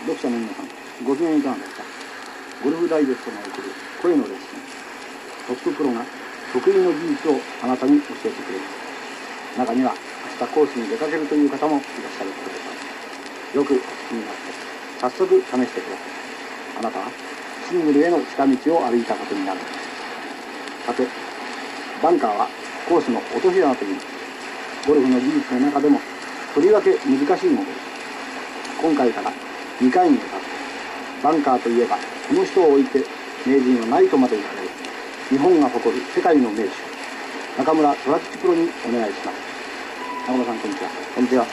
読者の皆さん、ご機嫌いかがですかゴルフダイジェストが送る声のレッスン。トッププロが得意の技術をあなたに教えてくれます。中には明日コースに出かけるという方もいらっしゃることでしょう。よくお聞きになって、早速試してください。あなたはシングルへの近道を歩いたことになる。さて、バンカーはコースの落とし穴というゴルフの技術の中でもとりわけ難しいものです。今回から2回にわたってバンカーといえばこの人を置いて名人はないとまで言われる。日本が誇る世界の名手。中村虎吉プロにお願いします。中村さんこんにちは。こんにちは、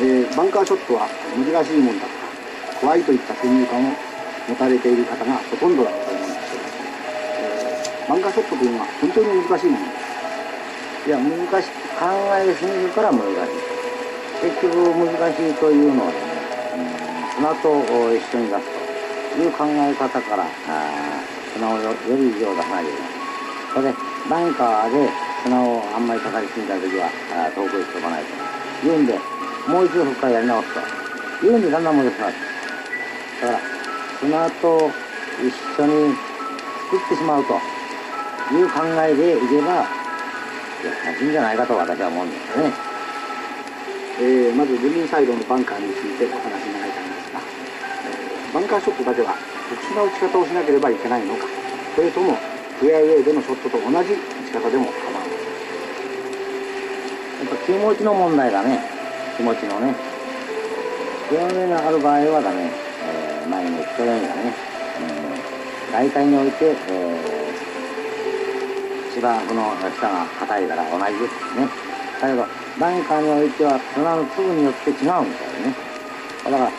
えー、バンカーショットは難しいもんだとか怖いといった先入観を持たれている方がほとんどだと思うんです、えー、バンカーショットというのは本当に難しいものですいや難しい考えすぎるから難しい結局難しいというのはね、砂と一緒に出すという考え方から砂をより以上出さないといけないそれでバンカーで砂をあんまり叩きすぎた時は遠くへ飛ばないと。いうんでもう一度そこからやり直すと。いうんでだんだん戻します。だから砂と一緒に作ってしまうという考えでいけばいいんじゃないかと私は思うんですよね。えー、まずグリーンサイドのバンカーについてお話になりたいんですが、えー、バンカーショットだけは特殊な打ち方をしなければいけないのかそれともフェアウェイでのショットと同じ打ち方でも構わない。やっぱ気持ちの問題だね。気持ちのね。フェアウェイがある場合はだね、えー、前に言ったようにだね、うん、大体において、えー、芝生の下が硬いから同じですね。だけどバンカーにおいては砂の粒によって違うんですよね。だから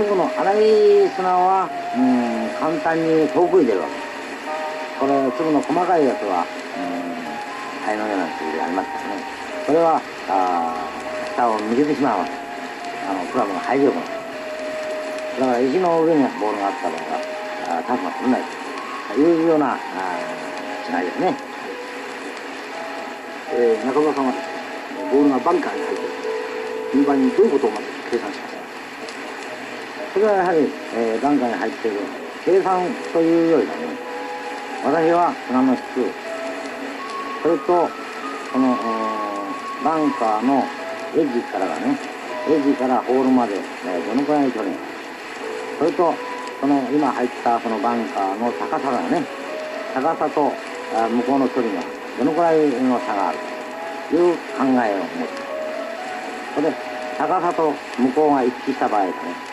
粒の粗い砂はうん簡単に遠くに出るわ。けこれ粒の細かいやつはうん灰のような粒でありますからね。それはあ下を抜けてしまうわ。けあのクラブが入りよくなるだから石の上にボールがあった場合はタフが取れない。というようなあ違いですね、えー、中村さんはボールがバンカーに入っている順番にどういうことをまず計算しますか？それはやはり、えー、バンカーに入っている計算というよりもね私は砂の質それとこのバンカーのエッジからがねエッジからホールまで、え、どのくらい距離がそれとその今入ったそのバンカーの高さがね高さと向こうの距離がどのくらいの差があるという考えを持つ。それで、高さと向こうが一致した場合ですね、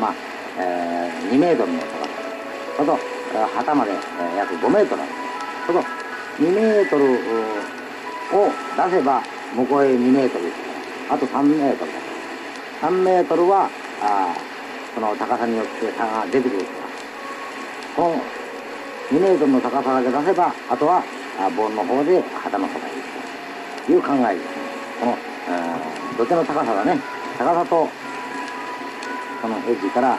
まあ、えー、2メートルの高さ。それと、旗まで、えー、約5メートルある。それと、2メートルを出せば、向こうへ2メートル。あと3メートル。だ3メートルは、あその高さによって差が出てくるか。ら、この2メートルの高さだけ出せば、あとは、あボールの方で旗の方へいう考えですこの、えー、土手の高さがね。高さとこのエッジから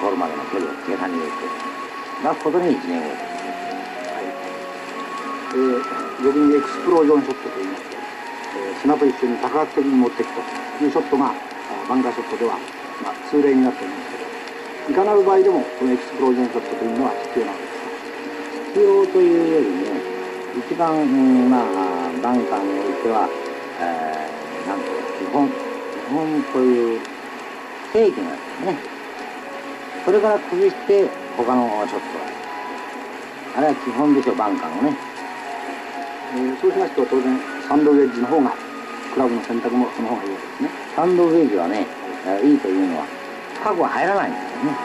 ゴールまでの距離を計算に入れて出すことに1年をはい。えー、逆にエクスプロージョンショットといいますと、えー、砂と一緒に爆発的に持っていくというショットがバンカーショットでは、まあ、通例になっておりますけどいかなる場合でもこのエクスプロージョンショットというのは必要なんです。必要というよりね一番、まあ、バンカーにおいては、えー、なんと基本、基本という定義があるね。それから崩して他のショットあ。れは基本でしょ、バンカーのね。えー、そうしますと当然、サンドウェッジの方が、クラブの選択もその方がいいわけですね。サンドウェッジはね、いいというのは、深くは入らないんですよね。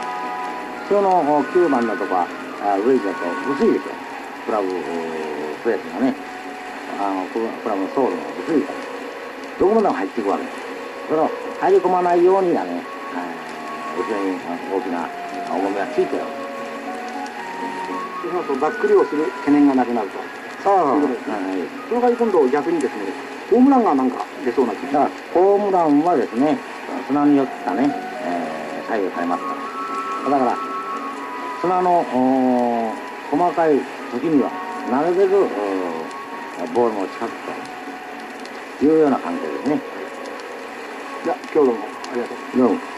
普通の9番だとか、ウェッジだと薄いでしょ。クラブスペースがね、あの、これはもうソウルの薄いから、どこまでも入っていくわけ？です。それを入り込まないようにだね、後ろに大きな重みがついてるそうすと、バックリをする懸念がなくなると。そうそうそう。その代わり今度逆にですね、ホームランがなんか出そうな気がホームランはですね、砂によってね、えー、左右されますから。だから、砂の細かい時には、なるべくボールも近くというような関係ですね。じゃあ今